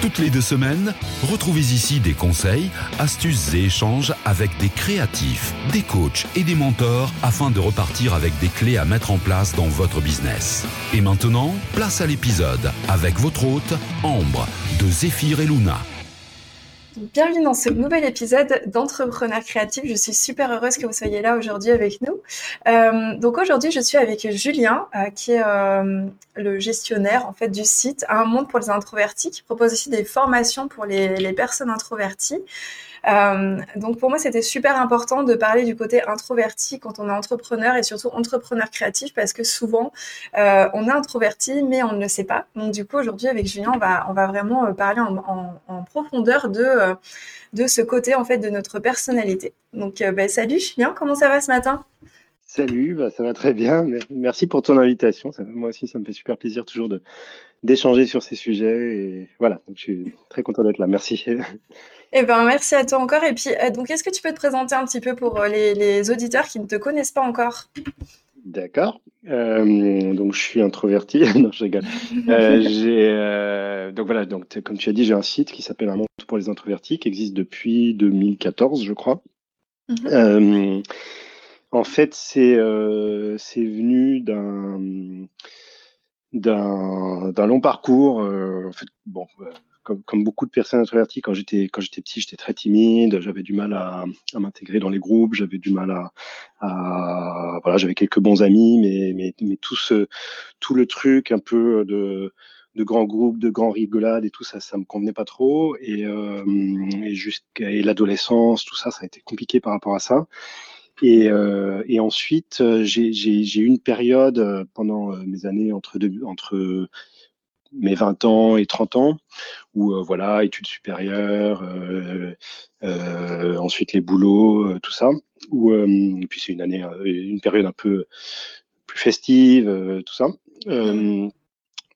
Toutes les deux semaines, retrouvez ici des conseils, astuces et échanges avec des créatifs, des coachs et des mentors afin de repartir avec des clés à mettre en place dans votre business. Et maintenant, place à l'épisode avec votre hôte, Ambre, de Zéphyr et Luna. Bienvenue dans ce nouvel épisode d'Entrepreneurs Créatifs. Je suis super heureuse que vous soyez là aujourd'hui avec nous. Euh, donc aujourd'hui, je suis avec Julien, euh, qui est euh, le gestionnaire en fait du site Un monde pour les introvertis, qui propose aussi des formations pour les personnes introverties. Euh, donc pour moi, c'était super important de parler du côté introverti quand on est entrepreneur et surtout entrepreneur créatif parce que souvent euh, on est introverti mais on ne le sait pas. Donc du coup aujourd'hui avec Julien, on va vraiment euh, parler en, profondeur de de ce côté en fait de notre personnalité. Donc bah, salut Julien, comment ça va ce matin? Salut, bah, ça va très bien. Merci pour ton invitation. Moi aussi, ça me fait super plaisir toujours de d'échanger sur ces sujets. Et voilà, donc je suis très content d'être là. Merci. Eh ben, merci à toi encore. Et puis, euh, donc, est-ce que tu peux te présenter un petit peu pour euh, les, les auditeurs qui ne te connaissent pas encore? D'accord. Euh, donc, je suis introverti. non, je rigole. Euh, donc voilà, donc comme tu as dit, j'ai un site qui s'appelle Un monde pour les introvertis, qui existe depuis 2014, je crois. Mm-hmm. en fait, c'est c'est venu d'un d'un long parcours. en fait, bon comme, beaucoup de personnes introverties, quand j'étais quand j'étais petit, j'étais très timide, j'avais du mal à, à m'intégrer dans les groupes, j'avais du mal à, à voilà, j'avais quelques bons amis, mais mais, mais tout ce tout le truc un peu de de grands groupes, de grands rigolades et tout ça, ça me convenait pas trop. Et, euh, et jusqu'à l'adolescence, tout ça, ça a été compliqué par rapport à ça. Et, euh, et ensuite, j'ai eu une période euh, pendant euh, mes années entre deux, entre mes 20 ans et 30 ans, où euh, voilà, études supérieures, euh, euh, ensuite les boulots, tout ça. Où, et puis c'est une année, une période un peu plus festive, tout ça.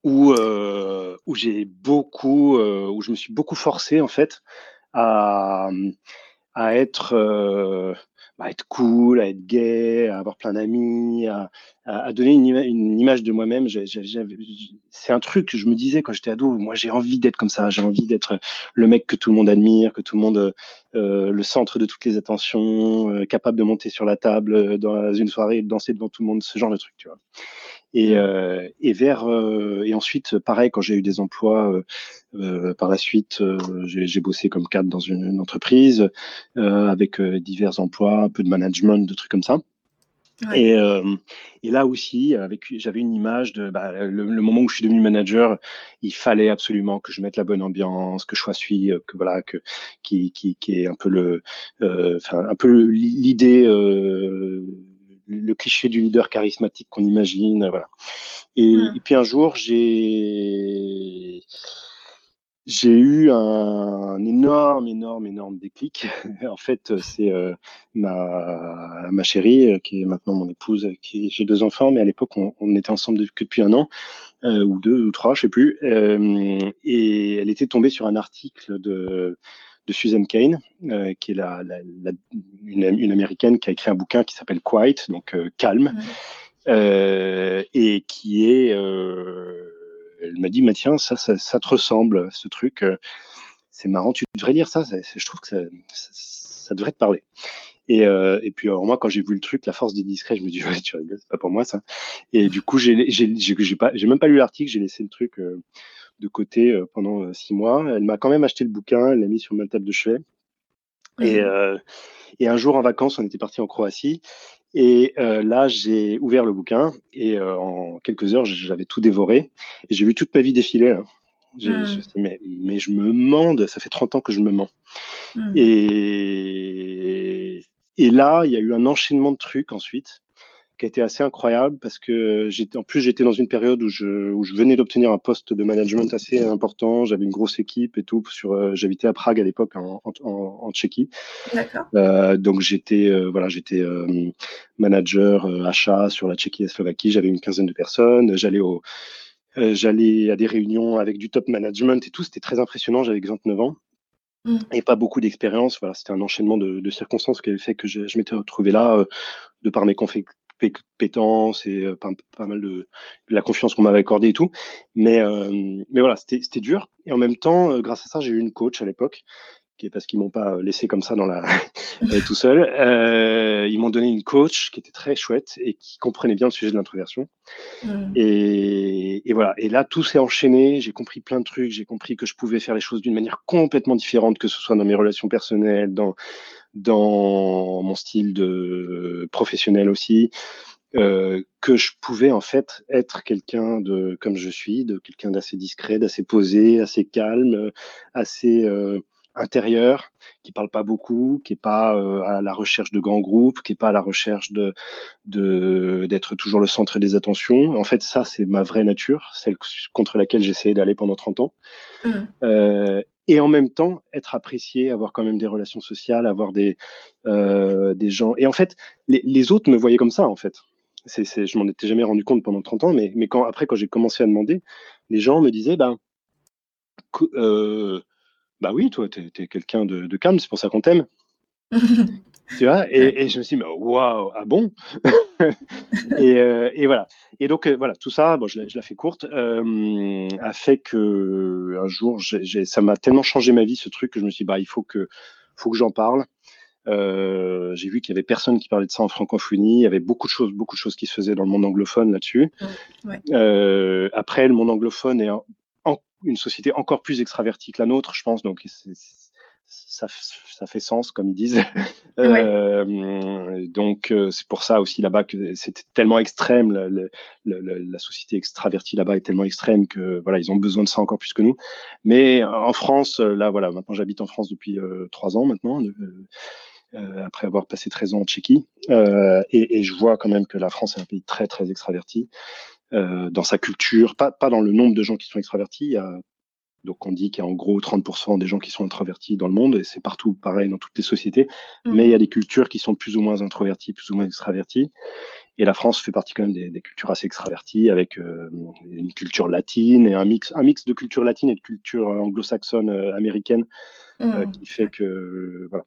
où où j'ai beaucoup, où je me suis beaucoup forcé en fait à à être à être cool, à être gay, à avoir plein d'amis, à, à, donner une, une image de moi-même. C'est un truc que je me disais quand j'étais ado. Moi, j'ai envie d'être comme ça. J'ai envie d'être le mec que tout le monde admire, que tout le monde, euh, le centre de toutes les attentions, euh, capable de monter sur la table dans une soirée et de danser devant tout le monde, ce genre de truc, tu vois. Et, euh, et vers euh, et ensuite, pareil, quand j'ai eu des emplois euh, euh par la suite, euh, j'ai bossé comme cadre dans une, une entreprise avec divers emplois, un peu de management, de trucs comme ça. Ouais. Et, et, là aussi, avec j'avais une image de bah, le, le, moment où je suis devenu manager, il fallait absolument que je mette la bonne ambiance, que je sois suivi, que voilà, que qui, qui, qui est un peu le, enfin un peu l'idée le cliché du leader charismatique qu'on imagine. Voilà. Et, mmh. et, puis un jour, j'ai j'ai eu un, énorme, énorme, énorme déclic. en fait, c'est euh, ma, ma chérie, euh, qui est maintenant mon épouse, qui j'ai deux enfants, mais à l'époque, on, on, était ensemble que depuis un an, euh, ou deux, ou trois, je sais plus. Euh, et elle était tombée sur un article de de Susan Kane, euh, qui est la, la, la une, une, américaine qui a écrit un bouquin qui s'appelle Quiet, donc euh, calme, mmh. euh, et qui est, euh, elle m'a dit, mais tiens, ça, ça, ça, te ressemble, ce truc, euh, c'est marrant, tu devrais lire ça, je trouve que ça, ça, ça, devrait te parler. Et, euh, et puis alors moi quand j'ai vu le truc, la force des discrets, je me dis ouais tu rigoles, c'est pas pour moi ça. Et du coup j'ai j'ai j'ai pas j'ai même pas lu l'article, j'ai laissé le truc euh, de côté euh, pendant euh, six mois. Elle m'a quand même acheté le bouquin, elle l'a mis sur ma table de chevet. Mmh. Et, euh, et, un jour en vacances, on était parti en Croatie. Et euh, là, j'ai ouvert le bouquin et euh, en quelques heures, j'avais tout dévoré. Et j'ai vu toute ma vie défiler. Hein. Mmh. Je, mais, mais, je me mende, ça fait 30 ans que je me mens. Mmh. Et, et là, il y a eu un enchaînement de trucs ensuite qui a été assez incroyable parce que j'étais en plus j'étais dans une période où je, où je venais d'obtenir un poste de management assez important j'avais une grosse équipe et tout sur euh, j'habitais à Prague à l'époque en, en, en, Tchéquie euh, donc j'étais euh, voilà j'étais euh, manager achat sur la Tchéquie et la Slovaquie j'avais une quinzaine de personnes j'allais au J'allais à des réunions avec du top management et tout. C'était très impressionnant. J'avais 29 ans. Mmh. Et pas beaucoup d'expérience. Voilà, c'était un enchaînement de, circonstances qui avait fait que je, m'étais retrouvé là, de par mes compétences et pas, mal de, la confiance qu'on m'avait accordée et tout. Mais, mais voilà, c'était dur. Et en même temps, grâce à ça, j'ai eu une coach à l'époque qui est parce qu'ils m'ont pas laissé comme ça dans la tout seul. Euh, ils m'ont donné une coach qui était très chouette et qui comprenait bien le sujet de l'introversion. Mm. Et, et, voilà. Et là, tout s'est enchaîné. J'ai compris plein de trucs. J'ai compris que je pouvais faire les choses d'une manière complètement différente, que ce soit dans mes relations personnelles, dans dans mon style de professionnel aussi. Euh, que je pouvais en fait être quelqu'un de comme je suis, de quelqu'un d'assez discret, d'assez posé, assez calme, assez euh, intérieur, qui parle pas beaucoup, qui est pas euh, à la recherche de grands groupes, qui est pas à la recherche de d'être toujours le centre des attentions. En fait, ça, c'est ma vraie nature, celle contre laquelle j'ai essayé d'aller pendant 30 ans. Mmh. Et en même temps, être apprécié, avoir quand même des relations sociales, avoir des, euh, gens. Et en fait, les, autres me voyaient comme ça, en fait. C'est, c'est, je m'en étais jamais rendu compte pendant 30 ans, mais, quand, après, quand j'ai commencé à demander, les gens me disaient, ben, oui, toi, tu es, quelqu'un de, calme, c'est pour ça qu'on t'aime. Tu vois et, je me suis dit, waouh, ah bon? Euh, et, voilà. Et donc, euh, voilà, tout ça, bon, je, la fais courte, euh, a fait que un jour, ça m'a tellement changé ma vie, ce truc, que je me suis dit, bah, il faut que, faut que j'en parle. j'ai vu qu'il y avait personne qui parlait de ça en francophonie. Il y avait beaucoup de choses, beaucoup de choses qui se faisaient dans le monde anglophone là-dessus. après, le monde anglophone est une société encore plus extravertie que la nôtre, je pense. Donc, ça, ça, fait sens, comme ils disent. euh, donc, euh, c'est pour ça aussi là-bas que c'était tellement extrême. La, la, la, société extravertie là-bas est tellement extrême que voilà, ils ont besoin de ça encore plus que nous. Mais en France, là, voilà, maintenant j'habite en France depuis euh, trois ans maintenant. Euh, après avoir passé 13 ans en Tchéquie, et, et, je vois quand même que la France est un pays très très extraverti. Euh, dans sa culture, pas, pas dans le nombre de gens qui sont extravertis. Donc on dit qu'il y a en gros 30% des gens qui sont introvertis dans le monde, et c'est partout pareil dans toutes les sociétés. Mmh. Mais il y a des cultures qui sont plus ou moins introverties, plus ou moins extraverties. Et la France fait partie quand même des, cultures assez extraverties, avec euh, une culture latine et un mix, un mix de culture latine et de culture anglo-saxonne euh, américaine, mmh. qui fait que voilà.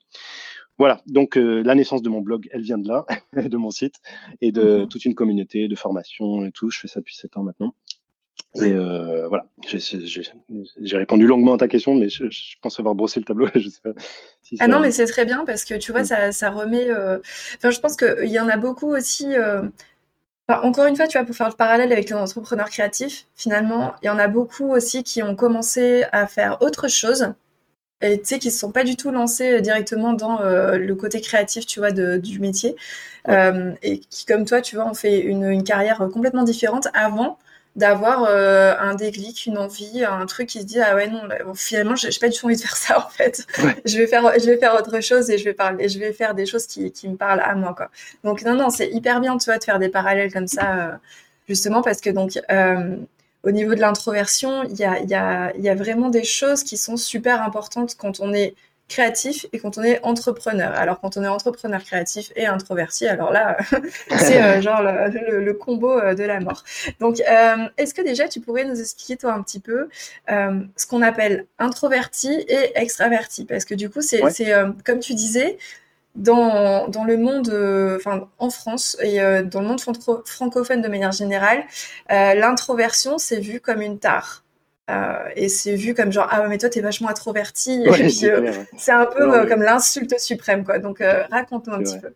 Voilà, donc euh, la naissance de mon blog, elle vient de là, de mon site, et de mhm. toute une communauté de formation et tout. Je fais ça depuis 7 ans maintenant. Et euh, voilà, j'ai répondu longuement à ta question, mais je, pense avoir brossé le tableau. je sais pas ah non, mais c'est très bien parce que tu vois, mm. ça, remet. Euh, enfin, je pense qu'il y en a beaucoup aussi. encore une fois, tu vois, pour faire le parallèle avec les entrepreneurs créatifs, finalement, il y en a beaucoup aussi qui ont commencé à faire autre chose et tu sais qui se sont pas du tout lancés euh, directement dans euh, le côté créatif tu vois de, du métier euh, et qui comme toi tu vois ont fait une, une carrière complètement différente avant d'avoir euh, un déclic une envie un truc qui se dit ah ouais non finalement j'ai pas du tout envie de faire ça en fait. Je vais faire je vais faire autre chose et je vais parler je vais faire des choses qui, qui me parlent à moi quoi. Donc non non c'est hyper bien tu vois de faire des parallèles comme ça justement parce que donc au niveau de l'introversion, il y a, vraiment des choses qui sont super importantes quand on est créatif et quand on est entrepreneur. Alors quand on est entrepreneur créatif et introverti, alors là, c'est euh, genre le, combo euh, de la mort. Donc, euh, est-ce que déjà tu pourrais nous expliquer toi un petit peu ce qu'on appelle introverti et extraverti? Parce que du coup, c'est comme tu disais, dans, dans le monde, enfin en France et dans le monde francophone de manière générale, l'introversion c'est vu comme une tare. Et c'est vu comme genre ah mais toi t'es vachement introverti. Et puis c'est un peu comme l'insulte suprême quoi. Donc raconte-nous un petit peu.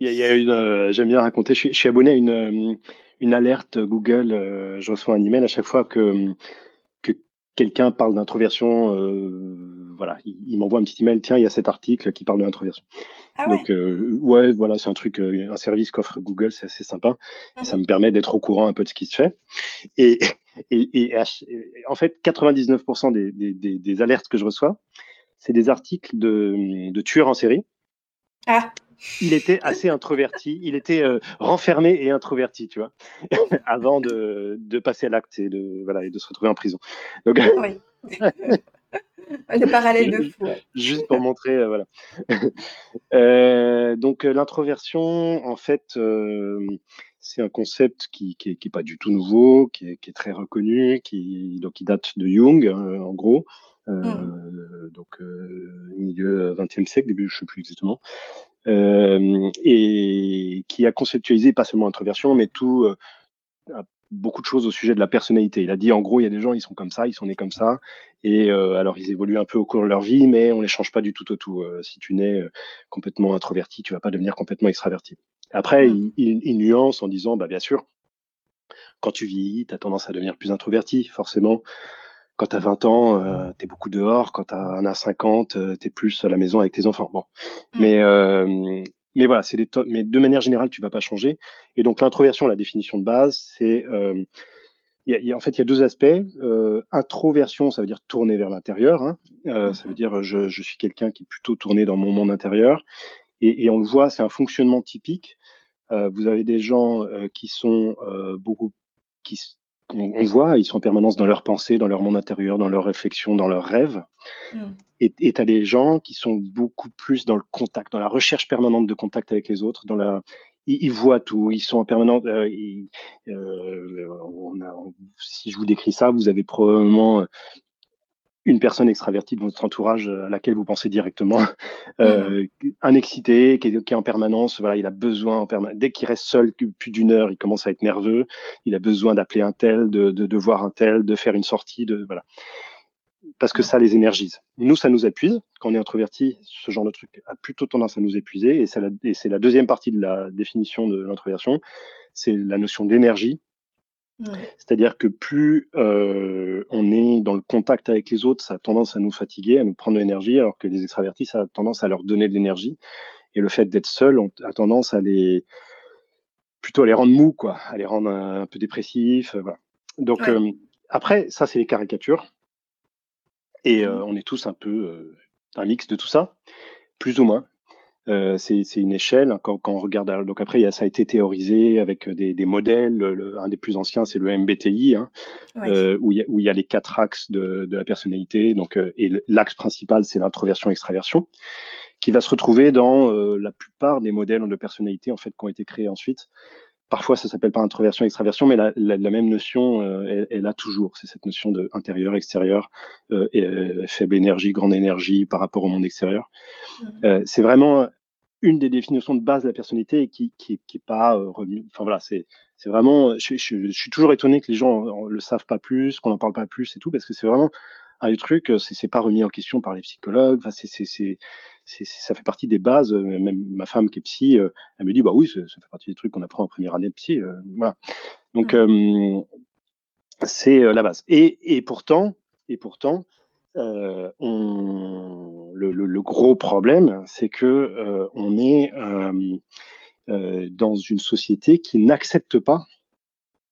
Il y a, une j'aime bien raconter. Je suis, je suis, abonné à une une alerte Google je reçois un email à chaque fois que que quelqu'un parle d'introversion voilà. Il, m'envoie un petit email tiens il y a cet article qui parle de l'introversion ah Donc, euh, ouais, voilà, c'est un truc, euh, un service qu'offre Google, c'est assez sympa. Ça mhm. me permet d'être au courant un peu de ce qui se fait. Et, et, en fait, 99% des, des, des, alertes que je reçois, c'est des articles de, de tueurs en série. Ah. Il était assez introverti, il était euh, renfermé et introverti, tu vois, avant de, de passer à l'acte et de, voilà, et de se retrouver en prison. Donc, oui. Le parallèle de fou. Juste pour montrer, euh, voilà. Euh, donc euh, l'introversion, en fait, c'est un concept qui, qui, est, pas du tout nouveau, qui est, qui est, très reconnu, qui donc qui date de Jung en gros, mmh. donc milieu 20e siècle, début, je sais plus exactement, et qui a conceptualisé pas seulement l'introversion, mais tout beaucoup de choses au sujet de la personnalité. Il a dit en gros, il y a des gens, ils sont comme ça, ils sont nés comme ça, et euh, alors ils évoluent un peu au cours de leur vie, mais on les change pas du tout au tout. Euh, si tu nais euh, complètement introverti, tu vas pas devenir complètement extraverti. Après, mmh. il, nuance en disant, bah bien sûr, quand tu vieillis, tu as tendance à devenir plus introverti, forcément. Quand tu as 20 ans, tu es beaucoup dehors. Quand tu as 50, tu es plus à la maison avec tes enfants. Bon. Mmh. Mais mais voilà, c'est des mais de manière générale, tu vas pas changer. Et donc l'introversion, la définition de base, c'est euh, y a, en fait il y a deux aspects. Euh, introversion, ça veut dire tourner vers l'intérieur. Hein. Euh, ça veut dire je, je suis quelqu'un qui est plutôt tourné dans mon monde intérieur. Et, et on le voit, c'est un fonctionnement typique. Euh, vous avez des gens euh, qui sont euh, beaucoup qui on, voit, ils sont en permanence dans leurs pensées, dans leur monde intérieur, dans leurs réflexions, dans leurs rêves. Mm. Et tu as des gens qui sont beaucoup plus dans le contact, dans la recherche permanente de contact avec les autres, dans la, ils, voient tout, ils sont en permanence. Euh, euh, si je vous décris ça, vous avez probablement une personne extravertie de votre entourage à laquelle vous pensez directement, euh, un excité qui est, qui est, en permanence, voilà, il a besoin en permanence. Dès qu'il reste seul plus d'une heure, il commence à être nerveux. Il a besoin d'appeler un tel, de, de, de, voir un tel, de faire une sortie, de voilà, parce que ça les énergise. Nous, ça nous épuise. Quand on est introverti, ce genre de truc a plutôt tendance à nous épuiser, et c'est la, la deuxième partie de la définition de l'introversion, c'est la notion d'énergie c'est-à-dire que plus euh, on est dans le contact avec les autres, ça a tendance à nous fatiguer, à nous prendre de l'énergie, alors que les extravertis, ça a tendance à leur donner de l'énergie. Et le fait d'être seul on a tendance à les plutôt à les rendre mous, quoi, à les rendre un, peu dépressifs. Euh, voilà. Donc euh, après, ça c'est les caricatures. Et mmh. on est tous un peu un mix de tout ça, plus ou moins. Euh, c'est une échelle hein, quand, quand, on regarde. Donc après, il y a, ça a été théorisé avec des, des modèles. Le, un des plus anciens, c'est le MBTI, hein, euh, où, il y a, où, il y a, les quatre axes de, de la personnalité. Donc, euh, et l'axe principal, c'est l'introversion-extraversion, qui va se retrouver dans euh, la plupart des modèles de personnalité en fait qui ont été créés ensuite. Parfois, ça s'appelle pas introversion, extraversion, mais la, la, la même notion, euh, elle, a toujours. C'est cette notion de intérieur, extérieur, euh, et, euh, faible énergie, grande énergie par rapport au monde extérieur. Mmh. c'est vraiment une des définitions de base de la personnalité qui qui, qui est pas remis. Enfin voilà, c'est c'est vraiment. Je, je, je, suis toujours étonné que les gens le savent pas plus, qu'on en parle pas plus et tout, parce que c'est vraiment un truc. C'est pas remis en question par les psychologues. Enfin, c'est c'est ça fait partie des bases. Euh, même ma femme qui est psy, euh, elle me dit bah oui, ça, fait partie des trucs qu'on apprend en première année de psy. Euh, voilà. Donc c'est la base. Et, et, pourtant, et pourtant, on, le, le, le, gros problème, c'est que on est dans une société qui n'accepte pas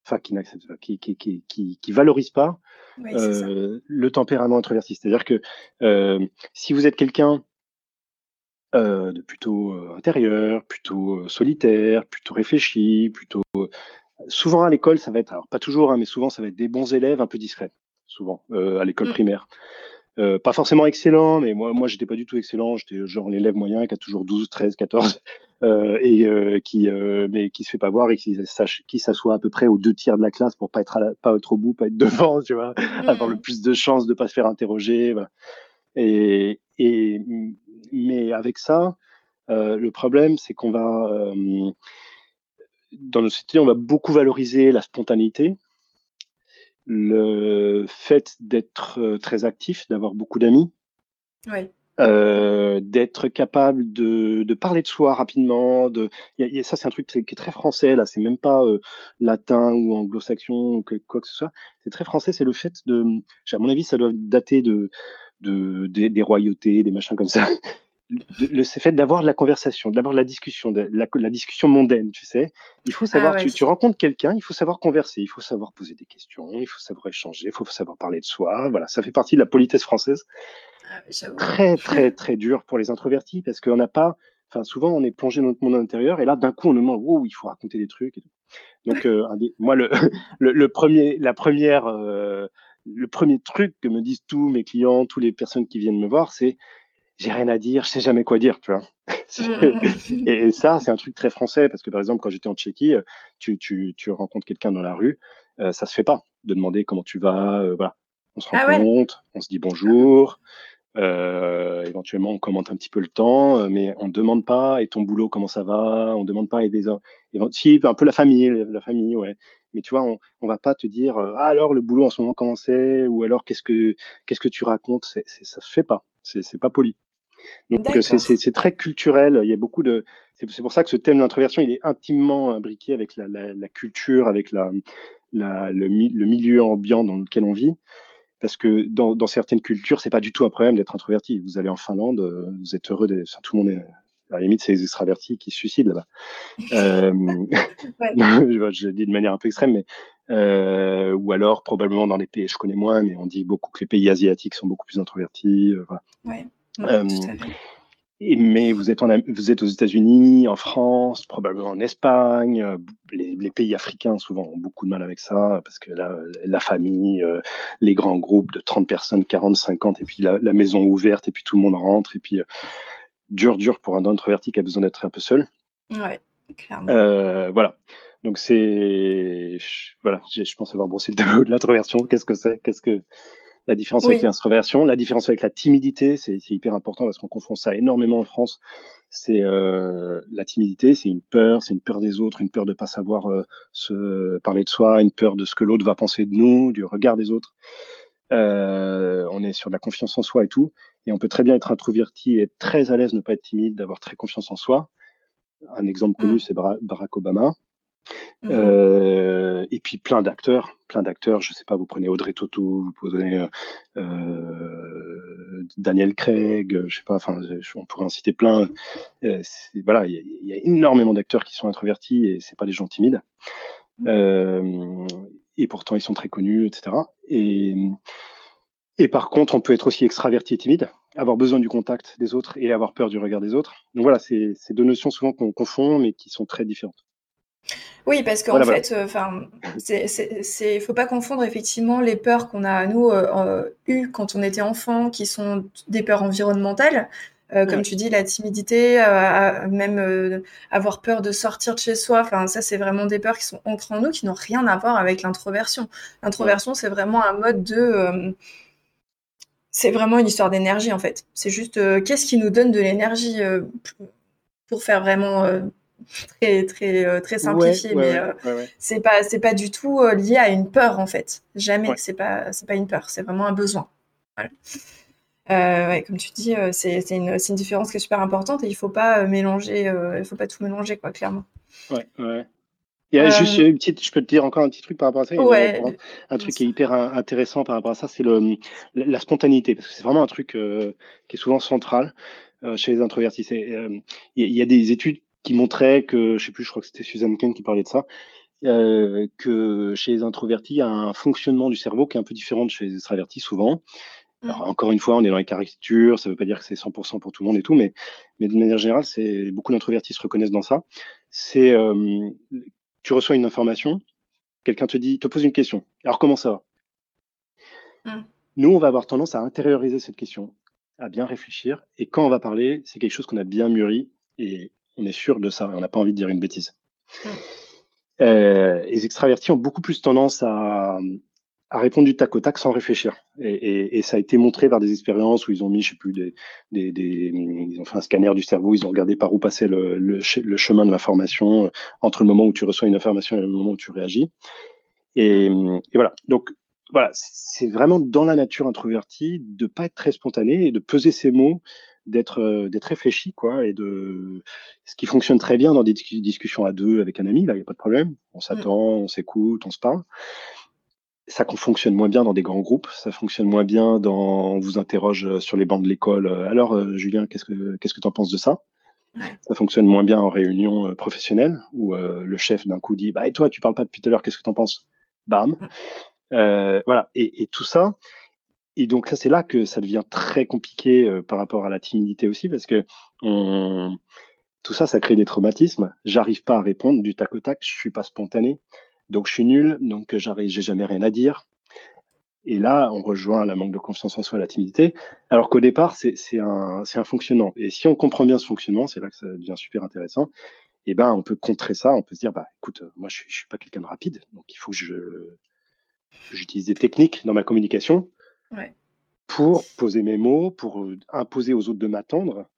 enfin qui n'accepte pas, qui, qui, qui, qui, qui valorise pas euh, le tempérament introverti. C'est-à-dire que euh, si vous êtes quelqu'un euh, de plutôt intérieur, plutôt solitaire, plutôt réfléchi, plutôt souvent à l'école, ça va être, alors pas toujours, hein, mais souvent ça va être des bons élèves un peu discrets, souvent à l'école mmh. primaire. Euh, pas forcément excellent, mais moi, moi, j'étais pas du tout excellent. J'étais genre l'élève moyen qui a toujours 12, 13, 14, euh, et euh, qui, mais qui se fait pas voir et qui sache, qui s'assoit à peu près aux deux tiers de la classe pour pas être à pas être au bout, pas être devant, tu vois, avoir le mmh. plus de chances de pas se faire interroger. Voilà. Et, et mais avec ça, euh, le problème, c'est qu'on va, euh, dans nos sociétés, on va beaucoup valoriser la spontanéité, le fait d'être euh, très actif, d'avoir beaucoup d'amis, euh, d'être capable de, de, parler de soi rapidement. De, y a, y a, ça, c'est un truc qui est très français. Là, c'est même pas euh, latin ou anglo-saxon ou quoi que ce soit. C'est très français. C'est le fait de, à mon avis, ça doit dater de de, des, des royautés, des machins comme ça. Le, fait d'avoir de la conversation, d'avoir de la discussion, de la, la, discussion mondaine, tu sais. Il faut savoir, ah ouais, tu, tu, rencontres quelqu'un, il faut savoir converser, il faut savoir poser des questions, il faut savoir échanger, il faut savoir parler de soi. Voilà, ça fait partie de la politesse française. Ah, très, très, très dur pour les introvertis parce qu'on n'a pas, enfin, souvent on est plongé dans notre monde intérieur et là, d'un coup, on nous demande, wow, il faut raconter des trucs et tout. Donc, euh, moi, le, le, le, premier, la première, euh, le premier truc que me disent tous mes clients, toutes les personnes qui viennent me voir, c'est j'ai rien à dire, je sais jamais quoi dire, tu vois. Mmh. et, ça, c'est un truc très français parce que par exemple, quand j'étais en Tchéquie, tu, tu, tu rencontres quelqu'un dans la rue, euh, ça se fait pas de demander comment tu vas. Euh, voilà, on se ah rencontre, on se dit bonjour. Euh, éventuellement, on commente un petit peu le temps, mais on ne demande pas et ton boulot comment ça va. On ne demande pas et des si un peu la famille, la famille, ouais. Mais tu vois, on, on va pas te dire ah, alors le boulot en ce moment comment c'est ou alors qu'est-ce que qu'est-ce que tu racontes. C'est, ça se fait pas. C'est, c'est pas poli. Donc c'est très culturel. Il y a beaucoup de. C'est pour ça que ce thème d'introversion, il est intimement imbriqué avec la, la, culture, avec la, le, le, milieu ambiant dans lequel on vit. Parce que dans, dans certaines cultures, c'est pas du tout un problème d'être introverti. Vous allez en Finlande, vous êtes heureux. De, tout le monde est. À la limite, c'est les extravertis qui se suicident là-bas. euh, je, le dis de manière un peu extrême, mais euh, ou alors probablement dans les pays, je connais moins, mais on dit beaucoup que les pays asiatiques sont beaucoup plus introvertis. Euh, voilà. Ouais. Euh, mais vous êtes, en, vous êtes aux États-Unis, en France, probablement en Espagne. Euh, les, pays africains, souvent, ont beaucoup de mal avec ça, parce que là, la famille, euh, les grands groupes de 30 personnes, 40, 50, et puis la, maison ouverte, et puis tout le monde rentre, et puis dur, dur pour un introverti qui a besoin d'être un peu seul. Ouais, clairement. voilà. Donc c'est, voilà, je pense avoir brossé le tableau de l'introversion. Qu'est-ce que c'est? Qu'est-ce que la différence avec l'introversion, la différence avec la timidité, c'est hyper important parce qu'on confond ça énormément en France. C'est euh, la timidité, c'est une peur, c'est une peur des autres, une peur de pas savoir euh, se parler de soi, une peur de ce que l'autre va penser de nous, du regard des autres. Euh, on est sur de la confiance en soi et tout, et on peut très bien être introverti et être très à l'aise, ne pas être timide, d'avoir très confiance en soi. Un exemple connu, mm. c'est Barack Obama. Mmh. Et puis plein d'acteurs, plein d'acteurs. Je sais pas, vous prenez Audrey Tautou, vous prenez euh, euh, Daniel Craig, je sais pas. Enfin, on pourrait en citer plein. voilà, il y, a énormément d'acteurs qui sont introvertis et c'est pas des gens timides. Mmh. et pourtant, ils sont très connus, etc. Et, et par contre, on peut être aussi extraverti et timide, avoir besoin du contact des autres et avoir peur du regard des autres. Donc voilà, c'est deux notions souvent qu'on confond, mais qui sont très différentes. Oui, parce qu'en fait, euh, enfin, c'est, faut pas confondre effectivement les peurs qu'on a nous euh, euh, eues quand on était enfant, qui sont des peurs environnementales, comme tu dis, la timidité, même avoir peur de sortir de chez soi. Enfin, ça, c'est vraiment des peurs qui sont ancrées en nous, qui n'ont rien à voir avec l'introversion. L'introversion, c'est vraiment un mode de c'est vraiment une histoire d'énergie en fait. C'est juste qu'est-ce qui nous donne de l'énergie pour faire vraiment très très euh, très simplifié, mais euh, c'est pas c'est pas du tout euh, lié à une peur en fait. Jamais. C'est pas c'est pas une peur, c'est vraiment un besoin. comme tu dis, c'est une, une, différence qui est super importante et il faut pas mélanger, il faut pas tout mélanger quoi, clairement. Ouais, ouais. Il y a juste une petite, je peux te dire encore un petit truc par rapport à ça. un truc qui est hyper intéressant par rapport à ça, c'est le la spontanéité, parce que c'est vraiment un truc qui est souvent central chez les introvertis. Il y, a des études qui montrait que, je sais plus, je crois que c'était Suzanne Ken qui parlait de ça, euh, que chez les introvertis, il y a un fonctionnement du cerveau qui est un peu différent de chez les extravertis souvent. Alors, encore une fois, on est dans les caricatures, ça ne veut pas dire que c'est 100% pour tout le monde et tout, mais, mais de manière générale, c'est beaucoup d'introvertis se reconnaissent dans ça. C'est euh, tu reçois une information, quelqu'un te dit, te pose une question. Alors comment ça va? Mmh. Nous, on va avoir tendance à intérioriser cette question, à bien réfléchir, et quand on va parler, c'est quelque chose qu'on a bien mûri et on est sûr de ça, on n'a pas envie de dire une bêtise. Euh, les extravertis ont beaucoup plus tendance à, répondre du tac au tac sans réfléchir. Et, ça a été montré par des expériences où ils ont mis, je sais plus, des, ils ont fait un scanner du cerveau, ils ont regardé par où passait le, chemin de l'information euh, entre le moment où tu reçois une information et le moment où tu réagis. Et, et voilà. Donc voilà, c'est vraiment dans la nature introvertie de pas être très spontané et de peser ses mots d'être euh, d'être réfléchi quoi et de ce qui fonctionne très bien dans des discussions à deux avec un ami là il y a pas de problème. On s'attend on s'écoute on se parle. Ça fonctionne moins bien dans des grands groupes ça fonctionne moins bien dans on vous interroge euh, sur les bancs de l'école euh, alors Julien qu'est-ce que qu'est-ce que tu en penses de ça? Ça fonctionne moins bien en réunion professionnelle où le chef d'un coup dit bah et toi tu parles pas depuis tout à l'heure qu'est-ce que tu en penses? Bam. Voilà. Et, et tout ça et donc ça, c'est là que ça devient très compliqué euh, par rapport à la timidité aussi, parce que tout ça, ça crée des traumatismes. J'arrive pas à répondre du tac au tac, je suis pas spontané, donc je suis nul, donc j'arrive, j'ai jamais rien à dire. Et là, on rejoint la manque de confiance en soi, la timidité. Alors qu'au départ, c'est un, fonctionnement. Et si on comprend bien ce fonctionnement, c'est là que ça devient super intéressant. Et eh ben, on peut contrer ça. On peut se dire, bah, écoute, moi, je, ne suis pas quelqu'un de rapide, donc il faut que je j'utilise des techniques dans ma communication pour poser mes mots, pour imposer aux autres de m'attendre,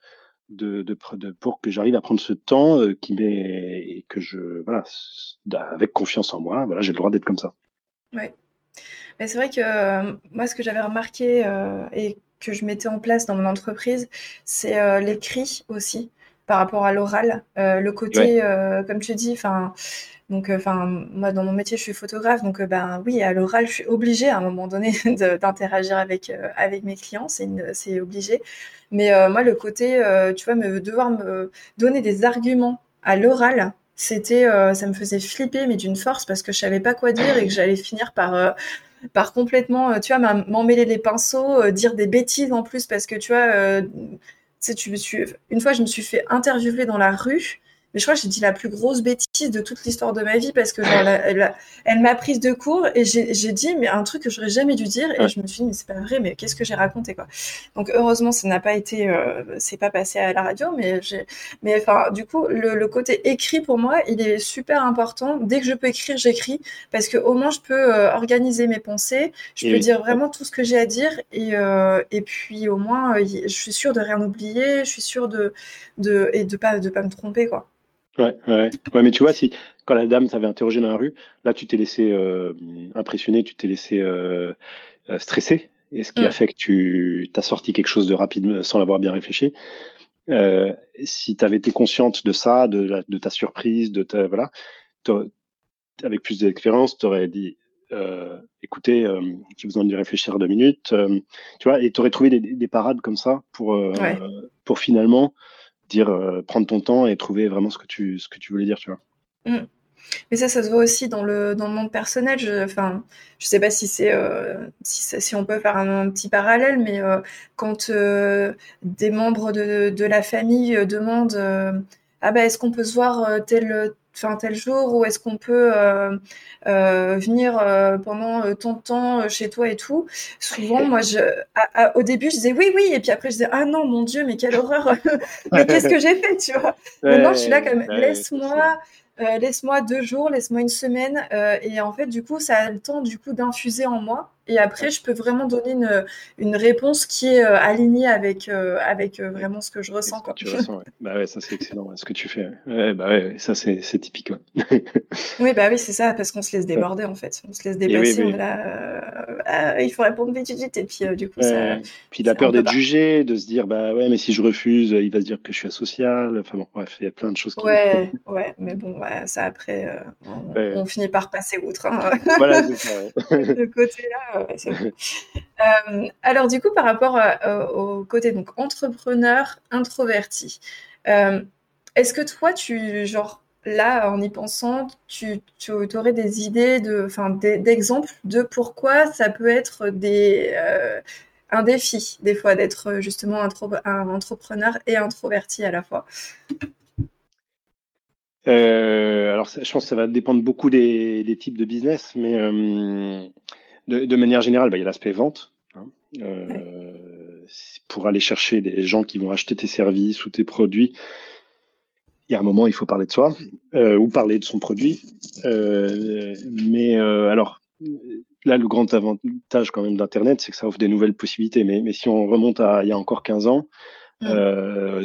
de, de, pour que j'arrive à prendre ce temps euh, qui met et que je voilà avec confiance en moi. Voilà, j'ai le droit d'être comme ça. Ouais. Mais c'est vrai que euh, moi, ce que j'avais remarqué euh, et que je mettais en place dans mon entreprise, c'est l'écrit aussi par rapport à l'oral. le côté, comme tu dis, enfin. Donc, enfin, moi, dans mon métier, je suis photographe, donc, ben oui, à l'oral, je suis obligée à un moment donné d'interagir avec avec mes clients, c'est obligé. Mais moi, le côté, tu vois, me devoir me donner des arguments à l'oral, c'était, ça me faisait flipper, mais d'une force, parce que je savais pas quoi dire et que j'allais finir par par complètement, tu vois, m'emmêler les pinceaux, dire des bêtises en plus, parce que tu vois, tu une fois, je me suis fait interviewer dans la rue mais je crois que j'ai dit la plus grosse bêtise de toute l'histoire de ma vie parce que genre, elle, elle, m'a prise de court et j'ai dit mais un truc que j'aurais jamais dû dire et je me suis dit mais c'est pas vrai mais qu'est-ce que j'ai raconté quoi. Donc heureusement ça n'a pas été euh, c'est pas passé à la radio mais mais enfin du coup le, le, côté écrit pour moi il est super important. Dès que je peux écrire j'écris parce que au moins je peux euh, organiser mes pensées, je peux dire vraiment tout ce que j'ai à dire et euh, et puis au moins je suis sûre de rien oublier, je suis sûre de de et de pas de pas me tromper quoi. Ouais, ouais, ouais, mais tu vois, si quand la dame t'avait interrogé dans la rue, là, tu t'es laissé euh, impressionner, tu t'es laissé euh, euh, stresser, et ce qui a mm. fait que tu as sorti quelque chose de rapide sans l'avoir bien réfléchi. si tu avais été consciente de ça, de, de ta surprise, de ta voilà, avec plus d'expérience, tu aurais dit écoutez, j'ai besoin de réfléchir deux minutes, tu vois, et tu aurais trouvé des, des, parades comme ça pour, pour finalement dire euh, prendre ton temps et trouver vraiment ce que tu, ce que tu voulais dire, tu vois. Mm. Mais ça, ça se voit aussi dans le, dans le monde personnel. Je, enfin, je sais pas si c'est euh, si, on peut faire un, petit parallèle, mais euh, quand des membres de, de, la famille demandent ah ben est-ce qu'on peut se voir tel enfin tel jour ou est-ce qu'on peut euh, euh, venir euh, pendant tant de temps chez toi et tout. Souvent moi je au début je disais oui oui et puis après je disais ah non mon dieu mais quelle horreur. Mais qu'est-ce que j'ai fait tu vois? Maintenant je suis là comme laisse-moi laisse-moi deux jours laisse-moi une semaine et en fait du coup ça a le temps du coup d'infuser en moi et après, je peux vraiment donner une, une réponse qui est euh, alignée avec, euh, avec euh, vraiment ce que je ressens. Quand tu ressens, ouais. Bah ouais, ça c'est excellent, ce que tu fais. Ouais, bah ouais, ça c'est typique. oui, bah oui, c'est ça, parce qu'on se laisse déborder en fait. On se laisse dépasser, on là, il faut répondre vite, vite, et puis du coup, ça. Puis la peur d'être jugé, de se dire, bah ouais, mais si je refuse, il va se dire que je suis asocial. Enfin bon, bref, il y a plein de choses qui. Ouais, ouais, mais bon, ça après, on, finit par passer outre. Hein. Voilà, c'est ça. Le côté là. Euh, alors du coup, par rapport euh, au côté donc entrepreneur introverti, euh, est-ce que toi, tu genre là, en y pensant, tu, aurais des idées de, d'exemples de pourquoi ça peut être un défi des fois d'être justement un entrepreneur et introverti à la fois? alors, je pense que ça va dépendre beaucoup des types de business, mais de, manière générale, bah, il y a l'aspect vente. Hein. Euh, pour aller chercher des gens qui vont acheter tes services ou tes produits, il y a un moment, il faut parler de soi euh, ou parler de son produit. Euh, mais alors, là, le grand avantage quand même d'Internet, c'est que ça offre des nouvelles possibilités. Mais, mais si on remonte à il y a encore 15 ans,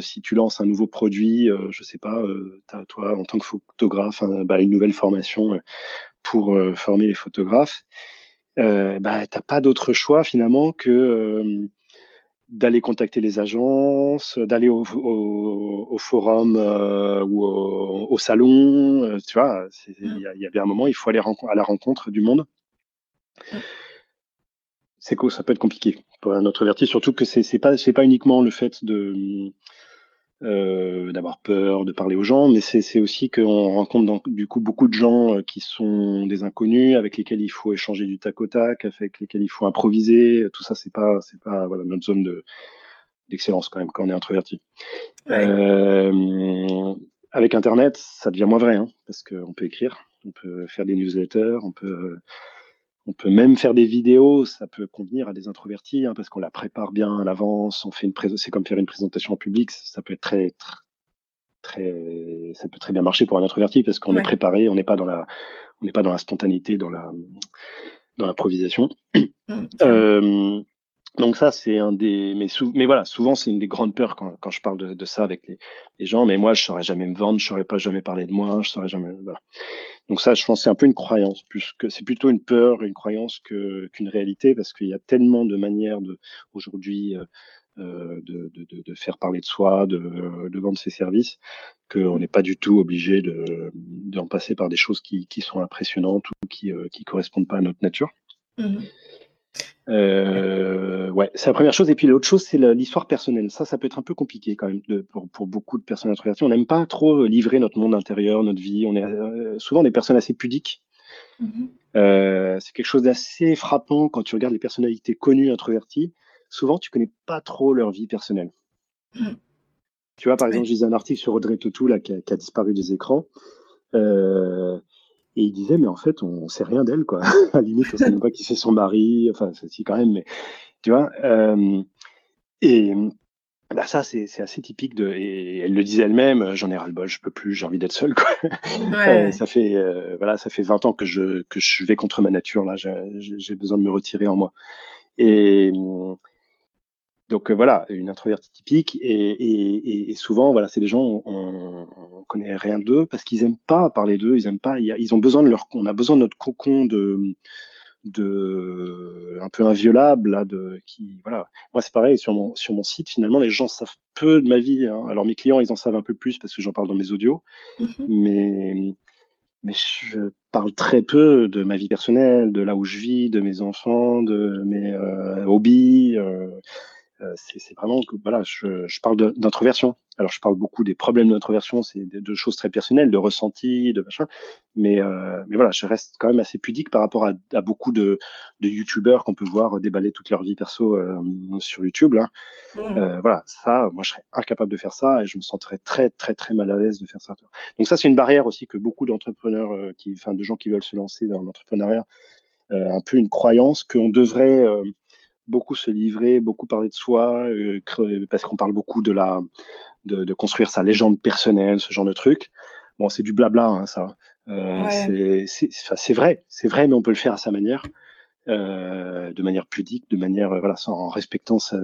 si tu lances un nouveau produit, je sais pas, as, toi en tant que photographe, bah, une nouvelle formation pour former les photographes euh, bah, tu n'as pas d'autre choix finalement que euh, d'aller contacter les agences, d'aller au, forum euh, ou au, salon. tu vois, il y, a bien un moment, il faut aller à la rencontre du monde. C'est que ça peut être compliqué pour un autre vertige, surtout que c'est pas c'est pas uniquement le fait de euh, d'avoir peur, de parler aux gens, mais c'est aussi qu'on rencontre du coup beaucoup de gens euh, qui sont des inconnus, avec lesquels il faut échanger du tac au tac, avec lesquels il faut improviser. Tout ça, c'est pas, c'est pas voilà, notre zone de d'excellence quand même quand on est introverti. Euh, avec Internet, ça devient moins vrai, hein, parce qu'on peut écrire, on peut faire des newsletters, on peut On peut même faire des vidéos, ça peut convenir à des introvertis hein, parce qu'on la prépare bien à l'avance. On fait une c'est comme faire une présentation en public, ça peut être très, très, ça peut très bien marcher pour un introverti parce qu'on est préparé, on n'est pas dans la, on n'est pas dans la spontanéité, dans la, dans l'improvisation. Mmh. Euh, donc ça, c'est un des, mais, mais voilà, souvent c'est une des grandes peurs quand, je parle de, ça avec les, gens. Mais moi, je saurais jamais me vendre, je saurais pas jamais parler de moi, je saurais jamais. Voilà. Donc ça, je pense, c'est un peu une croyance, plus que c'est plutôt une peur, une croyance qu'une réalité, parce qu'il y a tellement de manières de aujourd'hui euh, euh de, faire parler de soi, de, vendre ses services, qu'on n'est pas du tout obligé de d'en passer par des choses qui, sont impressionnantes ou qui euh, correspondent pas à notre nature. Mmh euh, ouais, c'est la première chose. Et puis l'autre chose, c'est l'histoire personnelle. Ça, ça peut être un peu compliqué quand même de, pour, pour, beaucoup de personnes introverties. On n'aime pas trop livrer notre monde intérieur, notre vie. On est euh, souvent des personnes assez pudiques. Mm-hmm. Euh, c'est quelque chose d'assez frappant quand tu regardes les personnalités connues introverties. Souvent, tu connais pas trop leur vie personnelle. Mm. Tu vois, par exemple, je lisais un article sur Audrey Tautou là, qui a, qui a disparu des écrans. Euh, et il disait, mais en fait, on sait rien d'elle, quoi. à la limite, on sait même pas qui c'est son mari. Enfin, c'est quand même, mais tu vois. Euh, et bah, ça, c'est assez typique de. Et elle le disait elle-même, j'en ai ras le bol, je peux plus, j'ai envie d'être seule, quoi. Ouais. ça fait, euh, voilà, ça fait 20 ans que je, que je vais contre ma nature, là. J'ai besoin de me retirer en moi. Et, donc euh, voilà, une introvertie typique et, et, et souvent voilà, c'est des gens on, on connaît rien d'eux parce qu'ils aiment pas parler d'eux, ils aiment pas, ils ont besoin de leur, on a besoin de notre cocon de de un peu inviolable là de qui voilà moi c'est pareil sur mon sur mon site finalement les gens savent peu de ma vie hein. alors mes clients ils en savent un peu plus parce que j'en parle dans mes audios mm-hmm. mais mais je parle très peu de ma vie personnelle de là où je vis de mes enfants de mes euh, hobbies euh, euh, c'est vraiment que voilà, je, je parle d'introversion. Alors je parle beaucoup des problèmes d'introversion, c'est de, choses très personnelles, de ressenti, de machin. Mais euh, mais voilà, je reste quand même assez pudique par rapport à, à beaucoup de, de youtubeurs qu'on peut voir déballer toute leur vie perso euh, sur YouTube. Là. Mmh. Euh, voilà, ça, moi je serais incapable de faire ça et je me sentirais très très très mal à l'aise de faire ça. Donc ça c'est une barrière aussi que beaucoup d'entrepreneurs, euh, qui, enfin de gens qui veulent se lancer dans l'entrepreneuriat, euh, un peu une croyance qu'on devrait beaucoup se livrer, beaucoup parler de soi, euh, parce qu'on parle beaucoup de la de, de, construire sa légende personnelle, ce genre de truc. Bon, c'est du blabla, hein, ça. Euh, C'est vrai, c'est vrai, mais on peut le faire à sa manière, euh, de manière pudique, de manière voilà, sans, en respectant sa,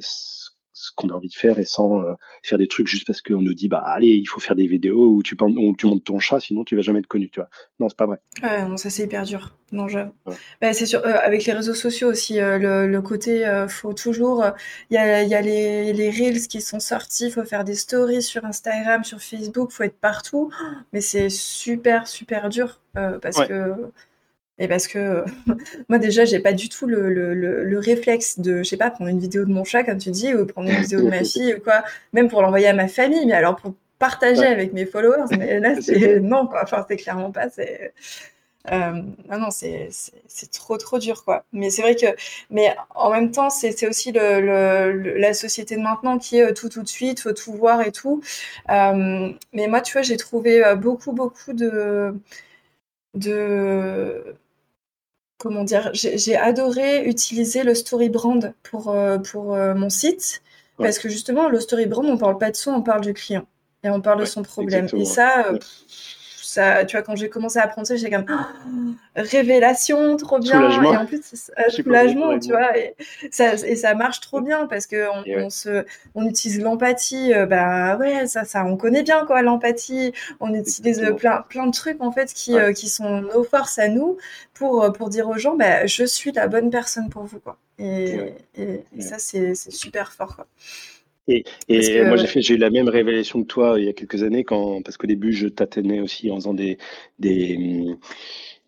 ce qu'on a envie de faire et sans euh, faire des trucs juste parce qu'on nous dit bah allez il faut faire des vidéos où tu, où tu montes ton chat sinon tu vas jamais être connu tu vois. Non c'est pas vrai. Ouais, non, ça c'est hyper dur. Non je bah, c'est sûr euh, avec les réseaux sociaux aussi euh, le, le, côté faut toujours il y a, y a les, les reels qui sont sortis faut faire des stories sur Instagram sur Facebook faut être partout. Mais c'est super super dur parce que et parce que moi déjà, j'ai pas du tout le, le, le, réflexe de, je sais pas, prendre une vidéo de mon chat, comme tu dis, ou prendre une vidéo de ma fille, ou quoi, même pour l'envoyer à ma famille, mais alors pour partager avec mes followers, mais là, c'est non, quoi. Enfin, c'est clairement pas, c'est. Euh, non, non, c'est trop, trop dur, quoi. Mais c'est vrai que, mais en même temps, c'est aussi le, le, la société de maintenant qui est euh, tout, tout de suite, faut tout voir et tout. Euh, mais moi, tu vois, j'ai trouvé beaucoup, beaucoup de, de, comment dire, j'ai adoré utiliser le story brand pour, euh, pour euh, mon site. Parce que justement, le story brand, on parle pas de son, on parle du client. Et on parle de son problème. Et ça, euh, tu vois, quand j'ai commencé à apprendre ça, j'étais comme oh, révélation, trop bien. Et en plus, soulagement, tu vois, et ça, et ça marche trop bien parce que on, on se, on utilise l'empathie. Euh, bah ouais, ça, ça, on connaît bien quoi, l'empathie. On utilise plein, plein de trucs en fait qui, euh, qui sont nos forces à nous pour, euh, pour dire aux gens, bah, je suis la bonne personne pour vous quoi. Et, et, et ça, c'est super fort quoi. Et, et moi, j'ai eu la même révélation que toi il y a quelques années, quand, parce qu'au début, je tâtonnais aussi en faisant des, des,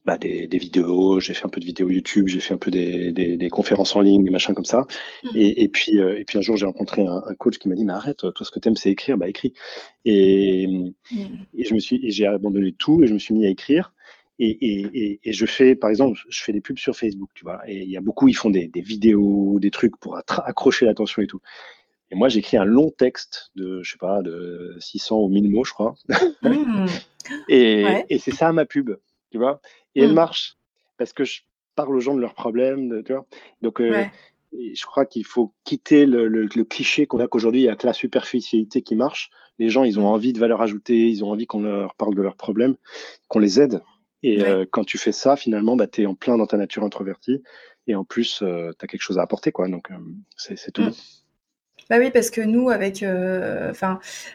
bah, des, des vidéos, j'ai fait un peu de vidéos YouTube, j'ai fait un peu des, des, des, conférences en ligne, des machins comme ça. Mmh. Et, et, puis, euh, et puis un jour, j'ai rencontré un, un, coach qui m'a dit, mais arrête, toi, ce que t'aimes, c'est écrire, bah écris. Et, mmh. et je me suis, et j'ai abandonné tout et je me suis mis à écrire. Et, et, et, je fais, par exemple, je fais des pubs sur Facebook, tu vois. Et il y a beaucoup, ils font des, des vidéos, des trucs pour accrocher l'attention et tout. Et moi, j'écris un long texte de, je sais pas, de 600 ou 1000 mots, je crois. Mmh. et, et c'est ça ma pub, tu vois. Et elle mmh. marche parce que je, parle aux gens de leurs problèmes, tu vois. Donc, je crois qu'il faut quitter le, cliché qu'on a qu'aujourd'hui, il y a que la superficialité qui marche. Les gens, ils ont mm. envie de valeur ajoutée, ils ont envie qu'on leur parle de leurs problèmes, qu'on les aide. Et euh, quand tu fais ça, finalement, bah, tu es en plein dans ta nature introvertie. Et en plus, euh, tu as quelque chose à apporter. Quoi. Donc, euh, c'est tout. Bah oui, parce que nous, avec, euh,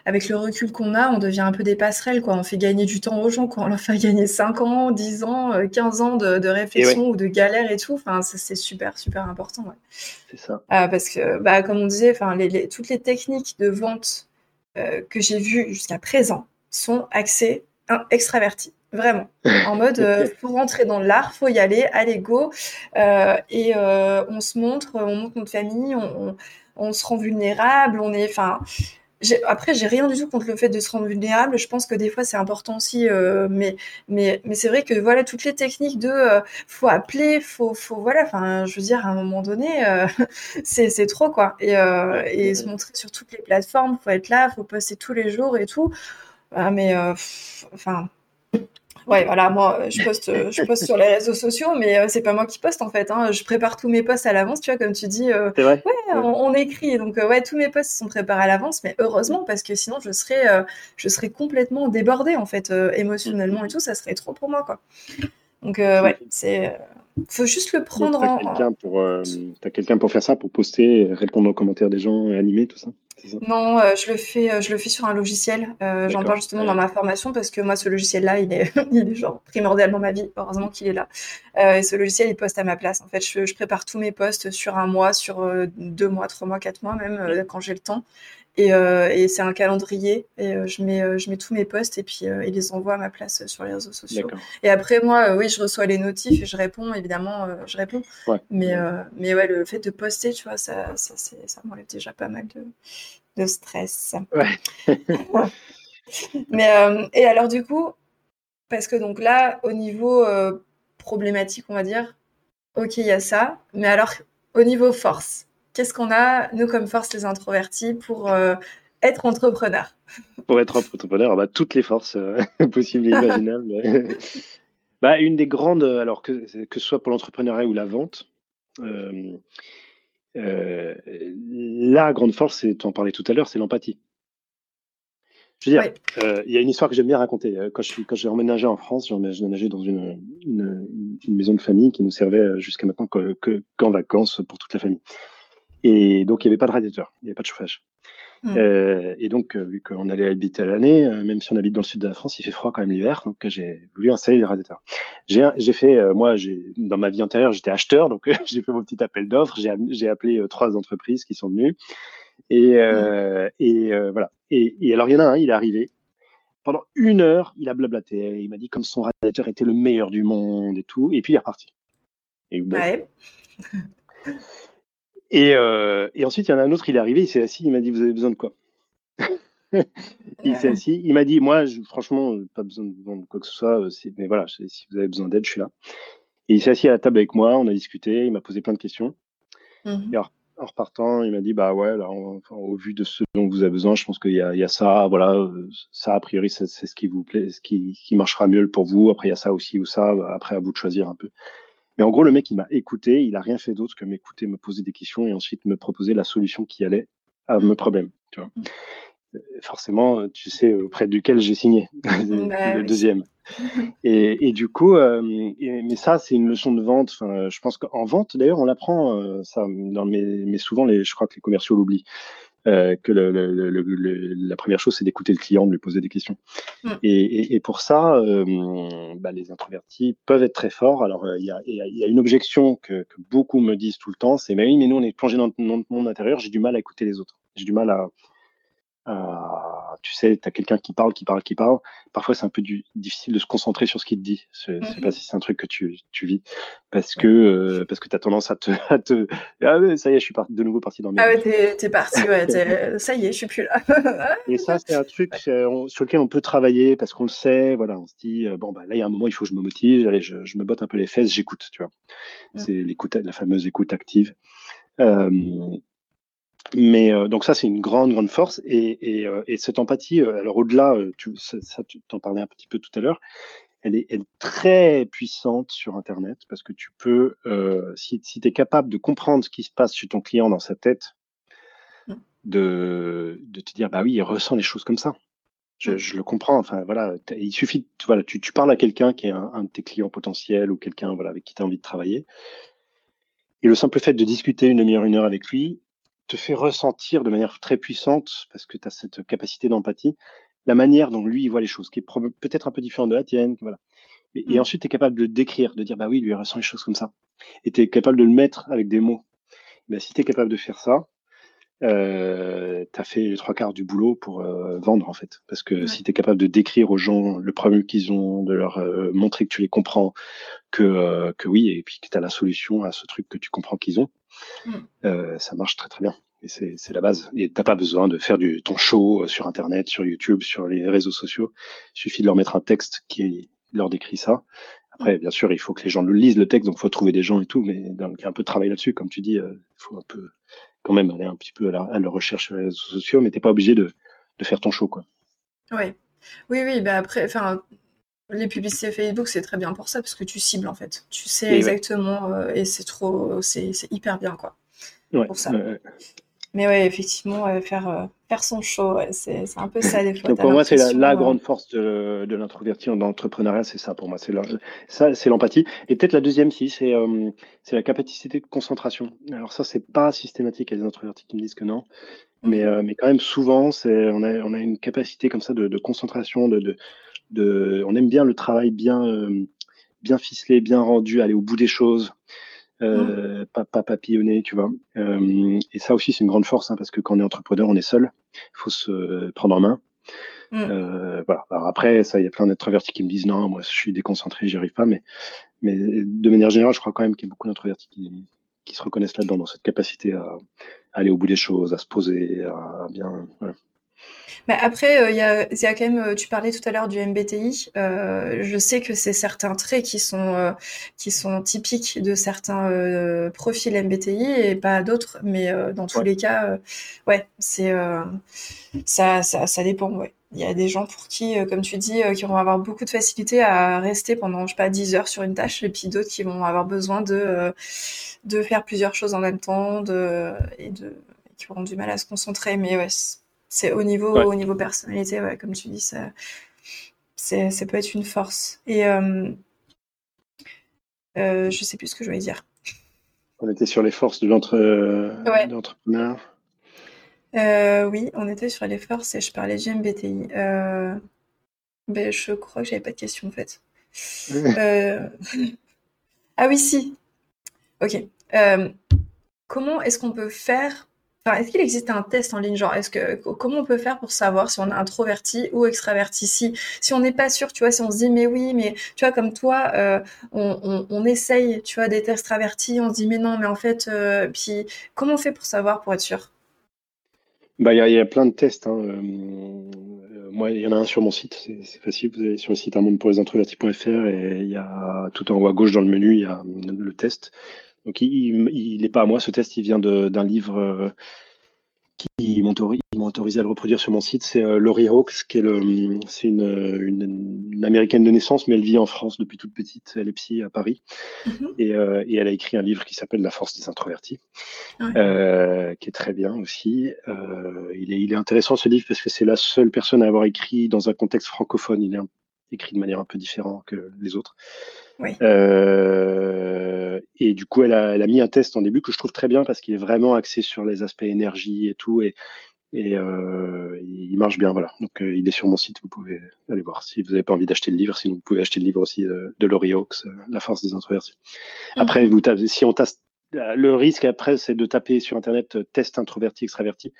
avec le recul qu'on a, on devient un peu des passerelles, quoi. On fait gagner du temps aux gens, quoi. On leur fait gagner 5 ans, 10 ans, 15 ans de, réflexion ou de galère et tout. Enfin, c'est super, super important. C'est ça. parce que, bah, comme on disait, enfin, les, toutes les techniques de vente que j'ai vues jusqu'à présent sont axées extraverties. Vraiment. En mode, euh, faut rentrer dans l'art, faut y aller, allez go. Euh, et euh, on se montre, on montre notre famille, on, on, se rend vulnérable, on est, enfin. Après, j'ai rien du tout contre le fait de se rendre vulnérable. Je pense que des fois, c'est important aussi. Euh, mais mais, c'est vrai que voilà, toutes les techniques de euh, faut appeler, faut, faut voilà. Enfin, je veux dire, à un moment donné, euh, c'est trop quoi. Et, et se montrer sur toutes les plateformes, faut être là, faut poster tous les jours et tout. Ah, mais enfin Ouais, voilà, moi, je poste, je poste sur les réseaux sociaux, mais euh, c'est pas moi qui poste en fait. Hein. Je prépare tous mes posts à l'avance, tu vois, comme tu dis. Euh, vrai. Ouais, on, écrit, donc euh, ouais, tous mes posts sont préparés à l'avance, mais heureusement parce que sinon je serais, je serais complètement débordée en fait, émotionnellement et tout, ça serait trop pour moi, quoi. Donc ouais, c'est, faut juste le prendre en. Quelqu'un pour, t'as quelqu'un pour faire ça, pour poster, répondre aux commentaires des gens, animer tout ça? Non, euh, je le fais, euh, je le fais sur un logiciel. Euh, j'en parle justement dans ma formation parce que moi, ce logiciel-là, il est, il est genre primordial dans ma vie. Heureusement qu'il est là. et ce logiciel, il poste à ma place. En fait, je, prépare tous mes posts sur un mois, sur deux mois, trois mois, quatre mois même quand j'ai le temps. Euh, et, c'est un calendrier. Et euh, je, mets, euh, je mets tous mes posts et puis ils les envoie à ma place sur les réseaux sociaux. Et après, moi, oui, je reçois les notifs et je réponds, évidemment, je réponds. Mais, mais ouais, le fait de poster, tu vois, ça, ça, ça m'enlève déjà pas mal de, de stress. Ouais. mais, et alors, du coup, parce que donc là, au niveau problématique, on va dire, ok, il y a ça. Mais alors, au niveau force, qu'est-ce qu'on a, nous, comme force, les introvertis, pour euh, être entrepreneur Pour être entrepreneur, bah, toutes les forces euh, possibles et imaginables. bah, une des grandes, alors que, que ce soit pour l'entrepreneuriat ou la vente, euh, la grande force, tu en parlais tout à l'heure, c'est l'empathie. Je veux dire, il y a une histoire que j'aime bien raconter. Quand je quand j'ai emménagé en France, j'ai emménagé dans une, une, maison de famille qui nous servait jusqu'à maintenant qu'en que, vacances pour toute la famille. Et donc, il n'y avait pas de radiateur, il n'y avait pas de chauffage. Mmh. Euh, et donc, euh, vu qu'on allait habiter à l'année, euh, même si on habite dans le sud de la France, il fait froid quand même l'hiver, donc j'ai voulu installer les radiateurs. J'ai fait, moi, dans ma vie antérieure, j'étais acheteur, donc j'ai fait mon petit appel d'offres, j'ai appelé trois entreprises qui sont venues, et, mmh. et voilà. Et, et, alors, il y en a un, il est arrivé. Pendant une heure, il a blablaté. Il m'a dit comme son radiateur était le meilleur du monde et tout. Et puis, il est reparti. Et ouais. Et, euh, et, ensuite, il y en a un autre, il est arrivé, il s'est assis, il m'a dit Vous avez besoin de quoi? Il s'est assis, il m'a dit Moi, je, franchement, pas besoin de quoi que ce soit, euh, mais voilà, si vous avez besoin d'aide, je suis là. Et il s'est assis à la table avec moi, on a discuté, il m'a posé plein de questions. Mmh et en, repartant, il m'a dit Bah ouais, là, au vu de ce dont vous avez besoin, je pense qu'il y, y, a ça, voilà, euh, ça, a priori, c'est ce qui vous plaît, ce qui, qui marchera mieux pour vous. Après, il y a ça aussi ou ça, après, à vous de choisir un peu. Mais en gros, le mec, il m'a écouté, il a rien fait d'autre que m'écouter, me poser des questions et ensuite me proposer la solution qui allait à mes problèmes. Tu vois. Mmh. Euh, forcément, tu sais auprès duquel j'ai signé, le deuxième. Et, et, du coup, euh, mais ça, c'est une leçon de vente. Enfin, je pense qu'en vente, d'ailleurs, on l'apprend euh, ça, dans mais souvent, les, je crois que les commerciaux l'oublient. Euh, que le, le, la première chose, c'est d'écouter le client, de lui poser des questions. Mm. Et, et, pour ça, euh, bah, les introvertis peuvent être très forts. Alors, euh, il y, a, y, a, une objection que, que, beaucoup me disent tout le temps, c'est mais oui, mais nous, on est plongé dans notre monde intérieur, j'ai du mal à écouter les autres. J'ai du mal à, tu sais, tu as quelqu'un qui parle, qui parle, qui parle. Parfois, c'est un peu difficile de se concentrer sur ce qu'il te dit. Je ne sais pas si c'est un truc que tu, tu vis. Parce que, euh, parce que tu as tendance à te, à te, Ah, ça y est, je suis de nouveau parti dans le. Ah ouais, t'es es parti, ouais. ça y est, je suis plus là. Et ça, c'est un truc euh, sur lequel on peut travailler parce qu'on le sait. Voilà, on se dit, euh, bon, bah, là, il y a un moment, il faut que je me motive. Allez, je, je me botte un peu les fesses, j'écoute, tu vois. Mmh. C'est l'écoute, la fameuse écoute active. Euh, mais euh, donc ça, c'est une grande, grande force. Et, et, euh, et cette empathie, euh, alors au-delà, tu, ça, tu t'en parlais un petit peu tout à l'heure, elle est, très puissante sur Internet parce que tu peux, euh, si, tu es capable de comprendre ce qui se passe chez ton client dans sa tête, mmh. de, de te dire, bah oui, il ressent les choses comme ça. Je, mmh. le comprends. Enfin, voilà, il suffit, voilà, tu, tu parles à quelqu'un qui est un, de tes clients potentiels ou quelqu'un voilà, avec qui tu as envie de travailler. Et le simple fait de discuter une demi-heure, une heure avec lui te fait ressentir de manière très puissante, parce que tu as cette capacité d'empathie, la manière dont lui il voit les choses, qui est peut-être un peu différente de la tienne. Voilà. Et, mmh. ensuite, tu es capable de décrire, de dire, bah oui, lui il ressent les choses comme ça. Et tu es capable de le mettre avec des mots. Ben, si tu es capable de faire ça, euh, tu as fait les trois quarts du boulot pour euh, vendre en fait. Parce que si tu es capable de décrire aux gens le problème qu'ils ont, de leur euh, montrer que tu les comprends, que, euh, que oui, et puis que tu as la solution à ce truc que tu comprends qu'ils ont. Ça marche très très bien. Et c'est la base. Et t'as pas besoin de faire du, ton show sur Internet, sur YouTube, sur les réseaux sociaux. Il suffit de leur mettre un texte qui leur décrit ça. Après, bien sûr, il faut que les gens lisent, le texte, donc il faut trouver des gens et tout, mais donc, il y a un peu de travail là-dessus. Comme tu dis, il faut un peu quand même aller un petit peu à la, à la recherche sur les réseaux sociaux, mais t'es pas obligé de, de, faire ton show, quoi. Oui, oui, oui. Bah après, enfin, les publicités Facebook, c'est très bien pour ça parce que tu cibles en fait. Tu sais exactement euh, et c'est trop, c'est hyper bien quoi. Ouais, pour ça. Mais ouais, effectivement, faire, euh, faire son show, c'est un peu ça des fois. pour moi, c'est la, grande force de, de l'introverti en entrepreneuriat, c'est ça pour moi. C'est ça, c'est l'empathie. Et peut-être la deuxième, si, c'est c'est la capacité de concentration. Alors ça, c'est pas systématique. Il y a des introvertis qui me disent que non. Mais, mmh. mais quand même, souvent, on a, on a une capacité comme ça de, de concentration. De, de, de, on aime bien le travail bien, bien ficelé, bien rendu, aller au bout des choses. Mmh. euh, pas, pas, papillonner, tu vois. Euh, et ça aussi, c'est une grande force, hein, parce que quand on est entrepreneur, on est seul. Il faut se prendre en main. Mmh. Euh, voilà. Alors après, ça, il y a plein d'introvertis qui me disent non, moi, je suis déconcentré, j'y arrive pas. Mais, mais de manière générale, je crois quand même qu'il y a beaucoup d'introvertis qui, qui se reconnaissent là-dedans, dans cette capacité à, à, aller au bout des choses, à se poser, à, bien. Voilà. Mais après, euh, il y, a, y, a, quand même, euh, tu parlais tout à l'heure du MBTI. Euh, je sais que c'est certains traits qui sont euh, qui sont typiques de certains euh, profils MBTI et pas d'autres. Mais dans tous les cas, ouais, c'est ça, ça, ça dépend. Ouais. Il y a des gens pour qui, comme tu dis, qui vont avoir beaucoup de facilité à rester pendant, je sais pas, 10 heures sur une tâche, et puis d'autres qui vont avoir besoin de de faire plusieurs choses en même temps, de et de qui auront du mal à se concentrer. Mais ouais c'est au niveau, au niveau personnalité, ouais, comme tu dis, ça, c'est, ça peut être une force. Et euh, euh, je sais plus ce que je voulais dire. On était sur les forces de l'entrepreneur. Euh, oui, on était sur les forces et je parlais du MBTI. Euh, ben, je crois que j'avais pas de question en fait. Euh, ah oui, si. Ok. comment est-ce qu'on peut faire est-ce qu'il existe un test en ligne, genre, comment on peut faire pour savoir si on est introverti ou extraverti? Si on n'est pas sûr, tu vois, si on se dit mais oui, mais tu vois comme toi, euh, on, on, essaye, tu vois, d'être extraverti, on se dit mais non, mais en fait, euh, puis comment on fait pour savoir, pour être sûr? Bah il y, a plein de tests. Hein, euh, moi, il y en a un sur mon site, c'est facile. Vous allez sur le site un monde pour les introvertis.fr et il y a tout en haut à gauche dans le menu, il y a le test. Donc il n'est pas à moi, ce test, il vient d'un livre euh, qui m'ont autorisé à le reproduire sur mon site. C'est euh, Laurie Hawkes, qui est, le, c'est une, une, américaine de naissance, mais elle vit en France depuis toute petite. Elle est psy à Paris. Mm-hmm. et, euh, et, elle a écrit un livre qui s'appelle La force des introvertis, euh, qui est très bien aussi. Euh, il, est, il est intéressant ce livre parce que c'est la seule personne à avoir écrit dans un contexte francophone. Il est écrit de manière un peu différente que les autres. Oui. Euh, et du coup, elle a, elle a, mis un test en début que je trouve très bien parce qu'il est vraiment axé sur les aspects énergie et tout. Et, et euh, il marche bien, voilà. Donc, euh, il est sur mon site, vous pouvez aller voir si vous n'avez pas envie d'acheter le livre. Sinon, vous pouvez acheter le livre aussi de, de Laurie Hawkes, euh, La force des introvertis. Mhm. Après, vous si on tape, le risque après, c'est de taper sur Internet test introverti, extraverti.